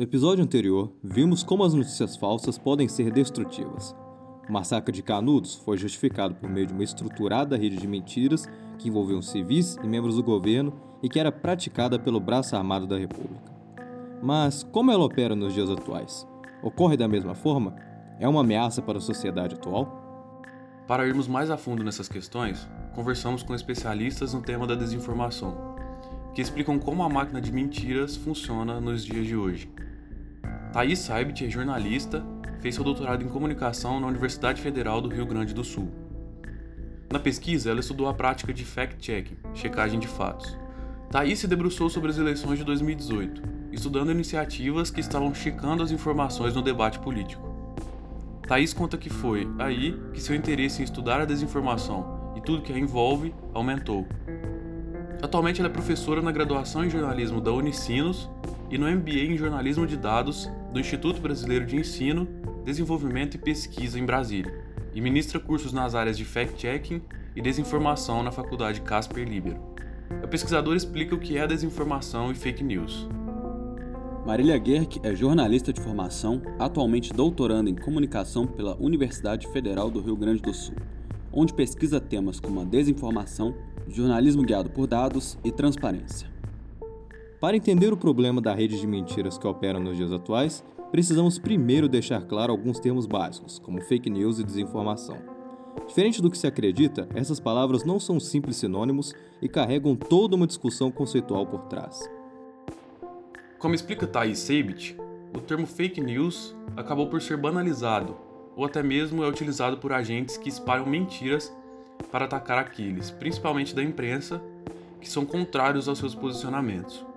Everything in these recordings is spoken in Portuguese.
No episódio anterior, vimos como as notícias falsas podem ser destrutivas. O massacre de Canudos foi justificado por meio de uma estruturada rede de mentiras que envolviam civis e membros do governo e que era praticada pelo braço armado da República. Mas como ela opera nos dias atuais? Ocorre da mesma forma? É uma ameaça para a sociedade atual? Para irmos mais a fundo nessas questões, conversamos com especialistas no tema da desinformação, que explicam como a máquina de mentiras funciona nos dias de hoje. Thaís Saibit é jornalista, fez seu doutorado em comunicação na Universidade Federal do Rio Grande do Sul. Na pesquisa, ela estudou a prática de fact-checking, checagem de fatos. Thaís se debruçou sobre as eleições de 2018, estudando iniciativas que estavam checando as informações no debate político. Thaís conta que foi aí que seu interesse em estudar a desinformação e tudo que a envolve aumentou. Atualmente ela é professora na graduação em jornalismo da Unicinos e no MBA em Jornalismo de Dados do Instituto Brasileiro de Ensino, Desenvolvimento e Pesquisa em Brasília, e ministra cursos nas áreas de fact-checking e desinformação na Faculdade Casper Libero. A pesquisadora explica o que é desinformação e fake news. Marília Gerck é jornalista de formação, atualmente doutorando em comunicação pela Universidade Federal do Rio Grande do Sul, onde pesquisa temas como a desinformação, jornalismo guiado por dados e transparência. Para entender o problema da rede de mentiras que operam nos dias atuais, precisamos primeiro deixar claro alguns termos básicos, como fake news e desinformação. Diferente do que se acredita, essas palavras não são simples sinônimos e carregam toda uma discussão conceitual por trás. Como explica Thais Seibit, o termo fake news acabou por ser banalizado, ou até mesmo é utilizado por agentes que espalham mentiras para atacar aqueles, principalmente da imprensa, que são contrários aos seus posicionamentos.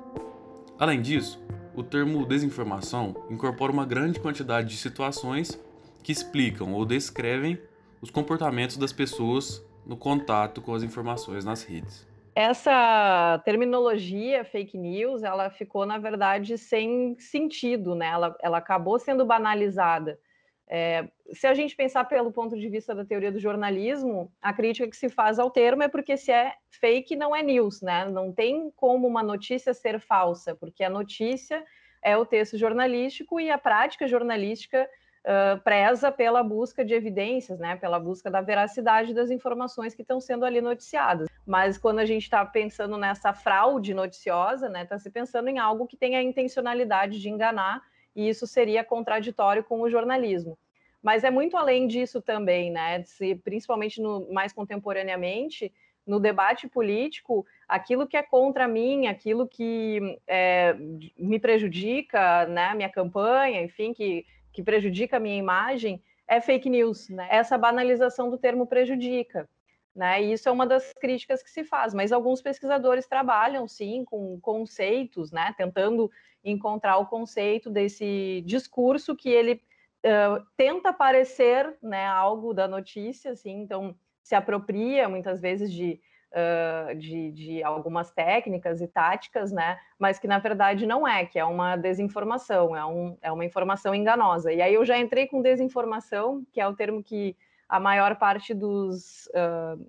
Além disso, o termo desinformação incorpora uma grande quantidade de situações que explicam ou descrevem os comportamentos das pessoas no contato com as informações nas redes. Essa terminologia fake news, ela ficou na verdade sem sentido, né? Ela, ela acabou sendo banalizada. É, se a gente pensar pelo ponto de vista da teoria do jornalismo, a crítica que se faz ao termo é porque se é fake, não é news, né? Não tem como uma notícia ser falsa, porque a notícia é o texto jornalístico e a prática jornalística uh, preza pela busca de evidências, né? Pela busca da veracidade das informações que estão sendo ali noticiadas. Mas quando a gente está pensando nessa fraude noticiosa, né? Está se pensando em algo que tem a intencionalidade de enganar e isso seria contraditório com o jornalismo. Mas é muito além disso também, né? Se, principalmente no, mais contemporaneamente, no debate político, aquilo que é contra mim, aquilo que é, me prejudica, né, minha campanha, enfim, que, que prejudica a minha imagem, é fake news. Né? Essa banalização do termo prejudica. Né? E isso é uma das críticas que se faz, mas alguns pesquisadores trabalham sim com conceitos, né? tentando encontrar o conceito desse discurso que ele uh, tenta parecer né, algo da notícia, assim, então se apropria muitas vezes de, uh, de, de, algumas técnicas e táticas, né, mas que na verdade não é, que é uma desinformação, é, um, é uma informação enganosa. E aí eu já entrei com desinformação, que é o termo que a maior parte dos uh,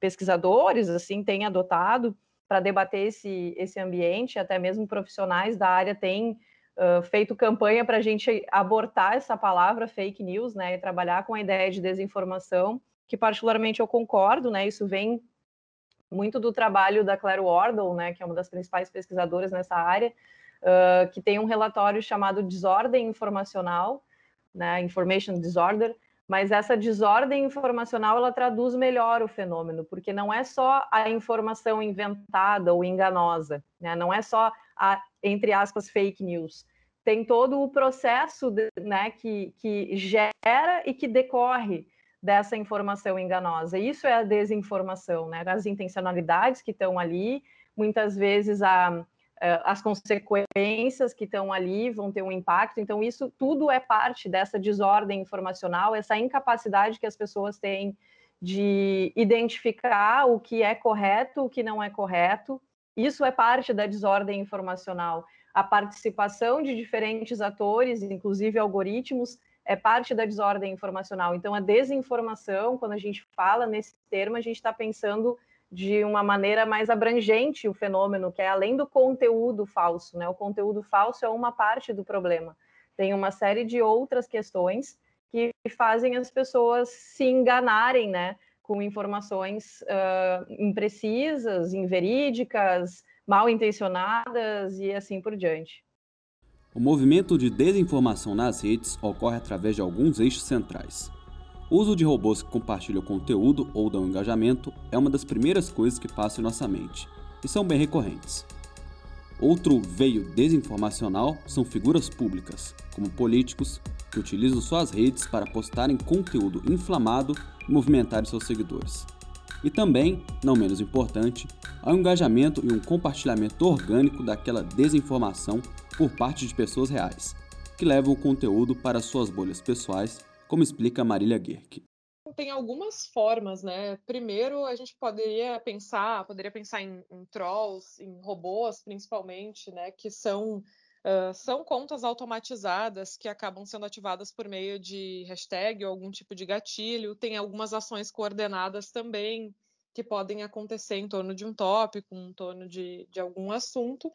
pesquisadores assim tem adotado para debater esse, esse ambiente, até mesmo profissionais da área têm uh, feito campanha para a gente abortar essa palavra fake news, né, e trabalhar com a ideia de desinformação, que particularmente eu concordo, né, isso vem muito do trabalho da Claire Wardle, né, que é uma das principais pesquisadoras nessa área, uh, que tem um relatório chamado Desordem Informacional, né, Information Disorder, mas essa desordem informacional ela traduz melhor o fenômeno, porque não é só a informação inventada ou enganosa, né? não é só a, entre aspas, fake news. Tem todo o processo de, né, que, que gera e que decorre dessa informação enganosa. Isso é a desinformação, né? as intencionalidades que estão ali, muitas vezes a as consequências que estão ali vão ter um impacto. Então, isso tudo é parte dessa desordem informacional, essa incapacidade que as pessoas têm de identificar o que é correto, o que não é correto. Isso é parte da desordem informacional. A participação de diferentes atores, inclusive algoritmos, é parte da desordem informacional. Então, a desinformação, quando a gente fala nesse termo, a gente está pensando de uma maneira mais abrangente o fenômeno, que é além do conteúdo falso, né? O conteúdo falso é uma parte do problema. Tem uma série de outras questões que fazem as pessoas se enganarem, né? Com informações uh, imprecisas, inverídicas, mal intencionadas e assim por diante. O movimento de desinformação nas redes ocorre através de alguns eixos centrais. O uso de robôs que compartilham conteúdo ou dão engajamento é uma das primeiras coisas que passam em nossa mente, e são bem recorrentes. Outro veio desinformacional são figuras públicas, como políticos, que utilizam suas redes para postarem conteúdo inflamado e movimentar seus seguidores. E também, não menos importante, há um engajamento e um compartilhamento orgânico daquela desinformação por parte de pessoas reais, que levam o conteúdo para suas bolhas pessoais como explica Marília Guerck. Tem algumas formas, né? Primeiro, a gente poderia pensar, poderia pensar em, em trolls, em robôs, principalmente, né? Que são Uh, são contas automatizadas que acabam sendo ativadas por meio de hashtag ou algum tipo de gatilho. Tem algumas ações coordenadas também que podem acontecer em torno de um tópico, em torno de, de algum assunto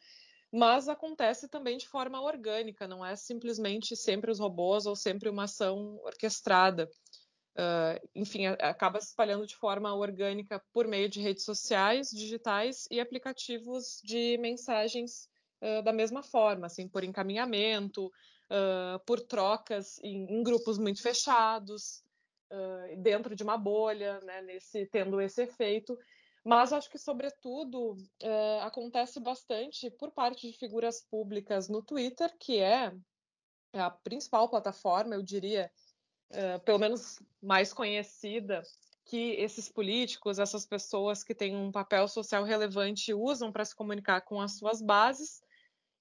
mas acontece também de forma orgânica, não é simplesmente sempre os robôs ou sempre uma ação orquestrada. Uh, enfim, acaba se espalhando de forma orgânica por meio de redes sociais, digitais e aplicativos de mensagens uh, da mesma forma, assim, por encaminhamento, uh, por trocas em, em, grupos muito fechados, dentro de uma bolha, né, nesse, tendo esse efeito. Mas acho que, sobretudo, é, acontece bastante por parte de figuras públicas no Twitter, que é a principal plataforma, eu diria, é, pelo menos mais conhecida, que esses políticos, essas pessoas que têm um papel social relevante usam para se comunicar com as suas bases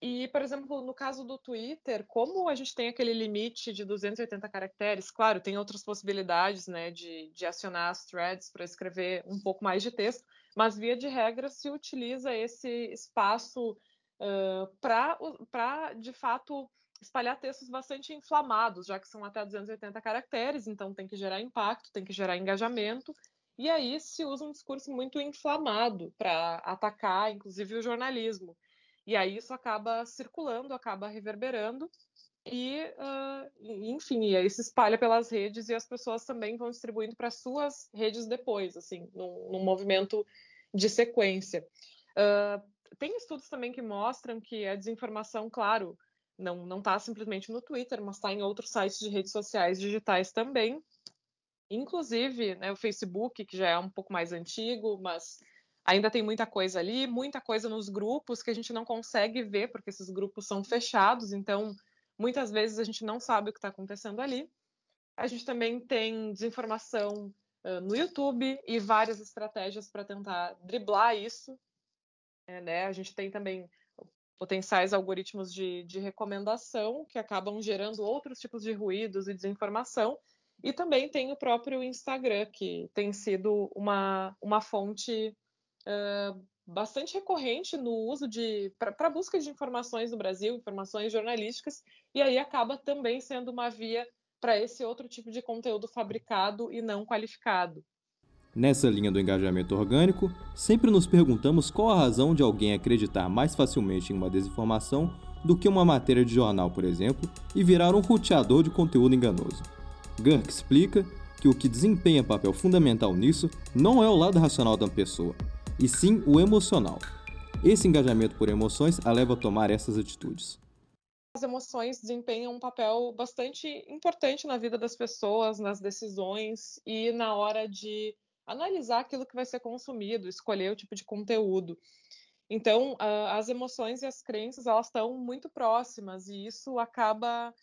e, por exemplo, no caso do Twitter, como a gente tem aquele limite de 280 caracteres, claro, tem outras possibilidades né, de, de acionar as threads para escrever um pouco mais de texto, mas via de regra se utiliza esse espaço uh, para, de fato, espalhar textos bastante inflamados, já que são até 280 caracteres, então tem que gerar impacto, tem que gerar engajamento, e aí se usa um discurso muito inflamado para atacar, inclusive, o jornalismo. E aí isso acaba circulando, acaba reverberando e, uh, enfim, e aí se espalha pelas redes e as pessoas também vão distribuindo para suas redes depois, assim, num, num movimento de sequência. Uh, tem estudos também que mostram que a desinformação, claro, não está simplesmente no Twitter, mas está em outros sites de redes sociais digitais também. Inclusive, né, o Facebook, que já é um pouco mais antigo, mas Ainda tem muita coisa ali, muita coisa nos grupos que a gente não consegue ver, porque esses grupos são fechados, então muitas vezes a gente não sabe o que está acontecendo ali. A gente também tem desinformação uh, no YouTube e várias estratégias para tentar driblar isso. É, né? A gente tem também potenciais algoritmos de, de recomendação que acabam gerando outros tipos de ruídos e desinformação. E também tem o próprio Instagram, que tem sido uma, uma fonte bastante recorrente no uso de para busca de informações no Brasil, informações jornalísticas, e aí acaba também sendo uma via para esse outro tipo de conteúdo fabricado e não qualificado. Nessa linha do engajamento orgânico, sempre nos perguntamos qual a razão de alguém acreditar mais facilmente em uma desinformação do que uma matéria de jornal, por exemplo, e virar um roteador de conteúdo enganoso. Gurk explica que o que desempenha papel fundamental nisso não é o lado racional da pessoa, e sim o emocional. Esse engajamento por emoções a leva a tomar essas atitudes. As emoções desempenham um papel bastante importante na vida das pessoas, nas decisões e na hora de analisar aquilo que vai ser consumido, escolher o tipo de conteúdo. Então, as emoções e as crenças elas estão muito próximas e isso acaba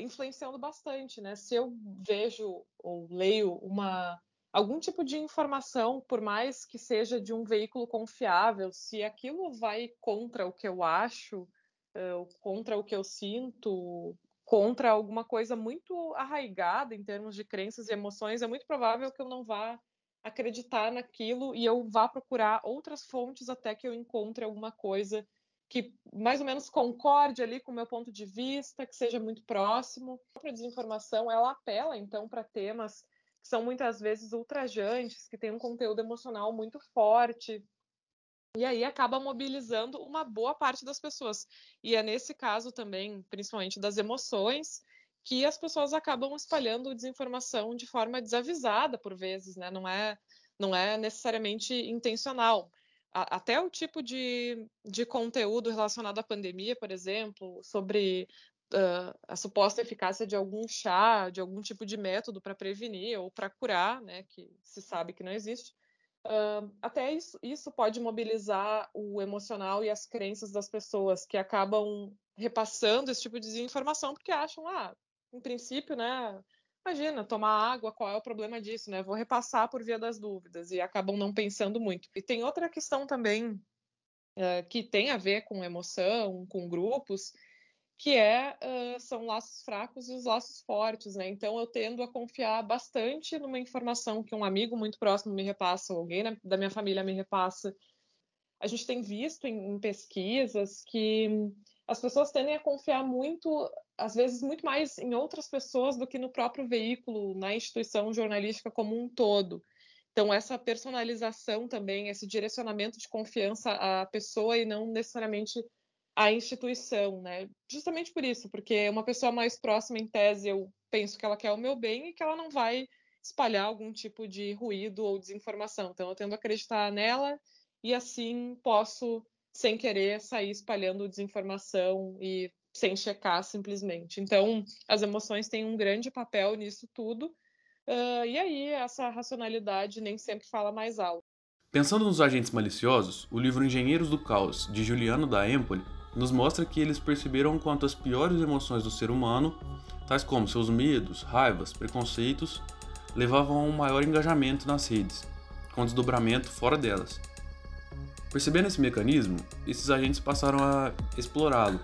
influenciando bastante, né? Se eu vejo ou leio uma algum tipo de informação, por mais que seja de um veículo confiável, se aquilo vai contra o que eu acho, uh, contra o que eu sinto, contra alguma coisa muito arraigada em termos de crenças e emoções, é muito provável que eu não vá acreditar naquilo e eu vá procurar outras fontes até que eu encontre alguma coisa que mais ou menos concorde ali com o meu ponto de vista, que seja muito próximo. A desinformação, ela apela então para temas que são muitas vezes ultrajantes, que têm um conteúdo emocional muito forte. E aí acaba mobilizando uma boa parte das pessoas. E é nesse caso também, principalmente das emoções, que as pessoas acabam espalhando desinformação de forma desavisada por vezes, né? Não é, não é necessariamente intencional. Até o tipo de, de conteúdo relacionado à pandemia, por exemplo, sobre uh, a suposta eficácia de algum chá, de algum tipo de método para prevenir ou para curar, né? Que se sabe que não existe. Uh, até isso, isso pode mobilizar o emocional e as crenças das pessoas que acabam repassando esse tipo de desinformação porque acham, ah, em princípio, né? Imagina, tomar água, qual é o problema disso, né? Vou repassar por via das dúvidas e acabam não pensando muito. E tem outra questão também é, que tem a ver com emoção, com grupos, que é uh, são laços fracos e os laços fortes, né? Então eu tendo a confiar bastante numa informação que um amigo muito próximo me repassa, ou alguém da minha família me repassa. A gente tem visto em, em pesquisas que as pessoas tendem a confiar muito às vezes muito mais em outras pessoas do que no próprio veículo, na instituição jornalística como um todo. Então, essa personalização também, esse direcionamento de confiança à pessoa e não necessariamente à instituição, né? Justamente por isso, porque uma pessoa mais próxima, em tese, eu penso que ela quer o meu bem e que ela não vai espalhar algum tipo de ruído ou desinformação. Então, eu tendo a acreditar nela e assim posso, sem querer, sair espalhando desinformação e sem checar simplesmente. Então, as emoções têm um grande papel nisso tudo. Uh, e aí, essa racionalidade nem sempre fala mais alto. Pensando nos agentes maliciosos, o livro Engenheiros do Caos, de Juliano da Empoli, nos mostra que eles perceberam quanto as piores emoções do ser humano, tais como seus medos, raivas, preconceitos, levavam a um maior engajamento nas redes, com desdobramento fora delas. Percebendo esse mecanismo, esses agentes passaram a explorá-lo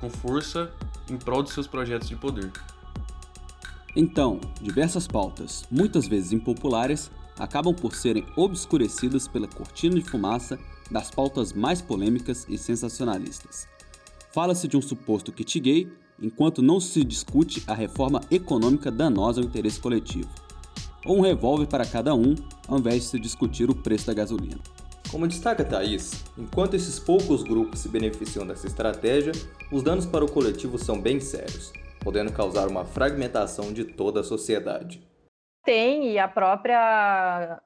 com força em prol de seus projetos de poder. Então, diversas pautas, muitas vezes impopulares, acabam por serem obscurecidas pela cortina de fumaça das pautas mais polêmicas e sensacionalistas. Fala-se de um suposto kit gay, enquanto não se discute a reforma econômica danosa ao interesse coletivo. Ou um revólver para cada um, ao invés de se discutir o preço da gasolina. Como destaca Thaís, enquanto esses poucos grupos se beneficiam dessa estratégia, os danos para o coletivo são bem sérios, podendo causar uma fragmentação de toda a sociedade. Tem, e a própria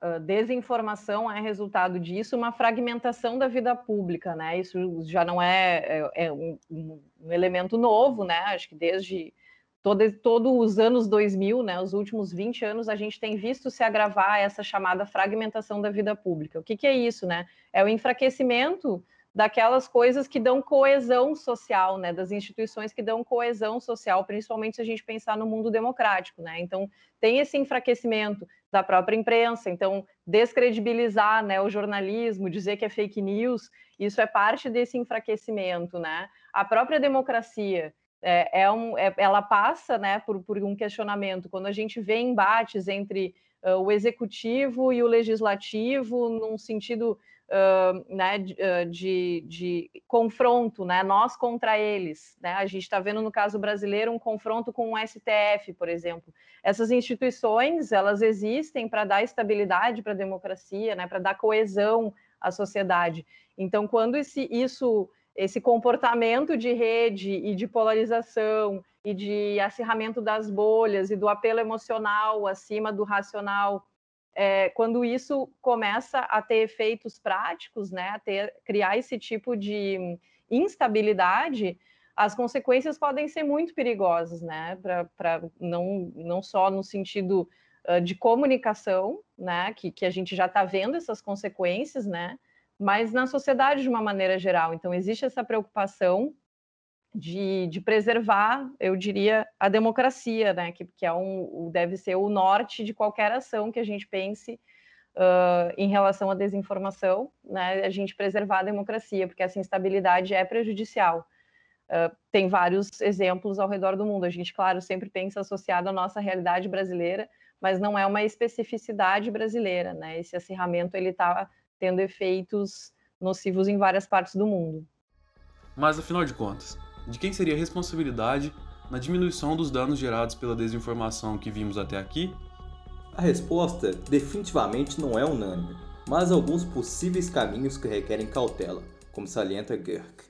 ah, desinformação é resultado disso, uma fragmentação da vida pública, né? Isso já não é, é, é um, um, elemento novo, né? Acho que desde todos todo os anos 2000, né, os últimos 20 anos, a gente tem visto se agravar essa chamada fragmentação da vida pública. O que, que é isso? Né? É o enfraquecimento daquelas coisas que dão coesão social, né, das instituições que dão coesão social, principalmente se a gente pensar no mundo democrático, né? Então, tem esse enfraquecimento da própria imprensa, então descredibilizar, né, o jornalismo, dizer que é fake news, isso é parte desse enfraquecimento, né? A própria democracia, é, é um, é, ela passa né, por, por, um questionamento. Quando a gente vê embates entre o executivo e o legislativo, num sentido uh, né, de, de, de, confronto, né, nós contra eles. Né? A gente está vendo no caso brasileiro um confronto com o STF, por exemplo. Essas instituições elas existem para dar estabilidade para a democracia, né, para dar coesão à sociedade. Então, quando esse, isso esse comportamento de rede e de polarização e de acirramento das bolhas e do apelo emocional acima do racional, é, quando isso começa a ter efeitos práticos, né, a ter, criar esse tipo de instabilidade, as consequências podem ser muito perigosas, né, para não, não só no sentido uh, de comunicação, né, que, que a gente já está vendo essas consequências, né, mas na sociedade de uma maneira geral. Então, existe essa preocupação de, de preservar, eu diria, a democracia, né? que, que é um, deve ser o norte de qualquer ação que a gente pense uh, em relação à desinformação, né? a gente preservar a democracia, porque essa instabilidade é prejudicial. Uh, tem vários exemplos ao redor do mundo. A gente, claro, sempre pensa associado à nossa realidade brasileira, mas não é uma especificidade brasileira, né? Esse acirramento está tendo efeitos nocivos em várias partes do mundo. Mas afinal de contas, de quem seria a responsabilidade na diminuição dos danos gerados pela desinformação que vimos até aqui? A resposta definitivamente não é unânime, mas alguns possíveis caminhos que requerem cautela, como salienta Gerck.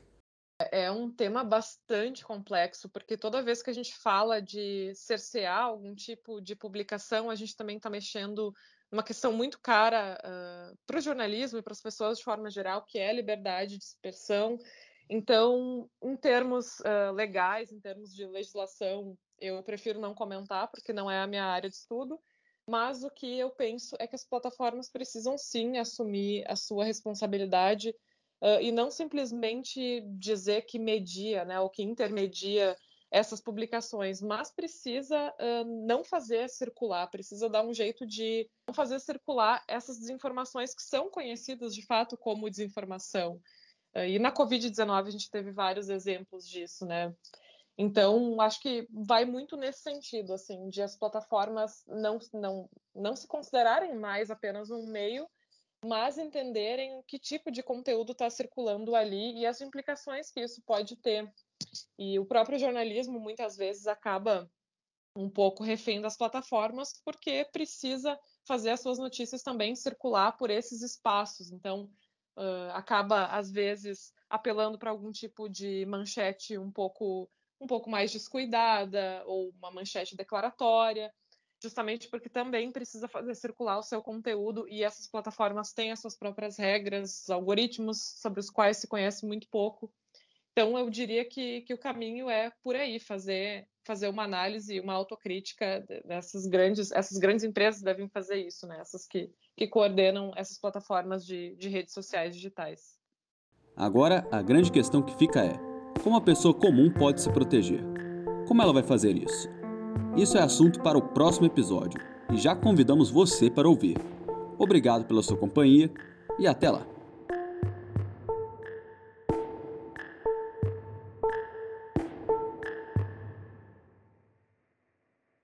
É um tema bastante complexo, porque toda vez que a gente fala de cercear algum tipo de publicação, a gente também está mexendo numa questão muito cara uh, para o jornalismo e para as pessoas de forma geral, que é a liberdade de expressão. Então, em termos uh, legais, em termos de legislação, eu prefiro não comentar, porque não é a minha área de estudo. Mas o que eu penso é que as plataformas precisam sim assumir a sua responsabilidade uh, e não simplesmente dizer que media, né, ou que intermedia essas publicações, mas precisa uh, não fazer circular, precisa dar um jeito de não fazer circular essas desinformações que são conhecidas de fato como desinformação. Uh, e na Covid-19 a gente teve vários exemplos disso, né? Então, acho que vai muito nesse sentido, assim, de as plataformas não, não, não se considerarem mais apenas um meio mas entenderem que tipo de conteúdo está circulando ali e as implicações que isso pode ter. E o próprio jornalismo muitas vezes acaba um pouco refém das plataformas porque precisa fazer as suas notícias também circular por esses espaços. Então, uh, acaba às vezes apelando para algum tipo de manchete um pouco um pouco mais descuidada ou uma manchete declaratória justamente porque também precisa fazer circular o seu conteúdo e essas plataformas têm as suas próprias regras, algoritmos sobre os quais se conhece muito pouco. Então, eu diria que, que o caminho é por aí, fazer, fazer uma análise, uma autocrítica dessas grandes, essas grandes empresas devem fazer isso, né? essas que, que coordenam essas plataformas de, de redes sociais digitais. Agora, a grande questão que fica é: como a pessoa comum pode se proteger? Como ela vai fazer isso? Isso é assunto para o próximo episódio e já convidamos você para ouvir. Obrigado pela sua companhia e até lá!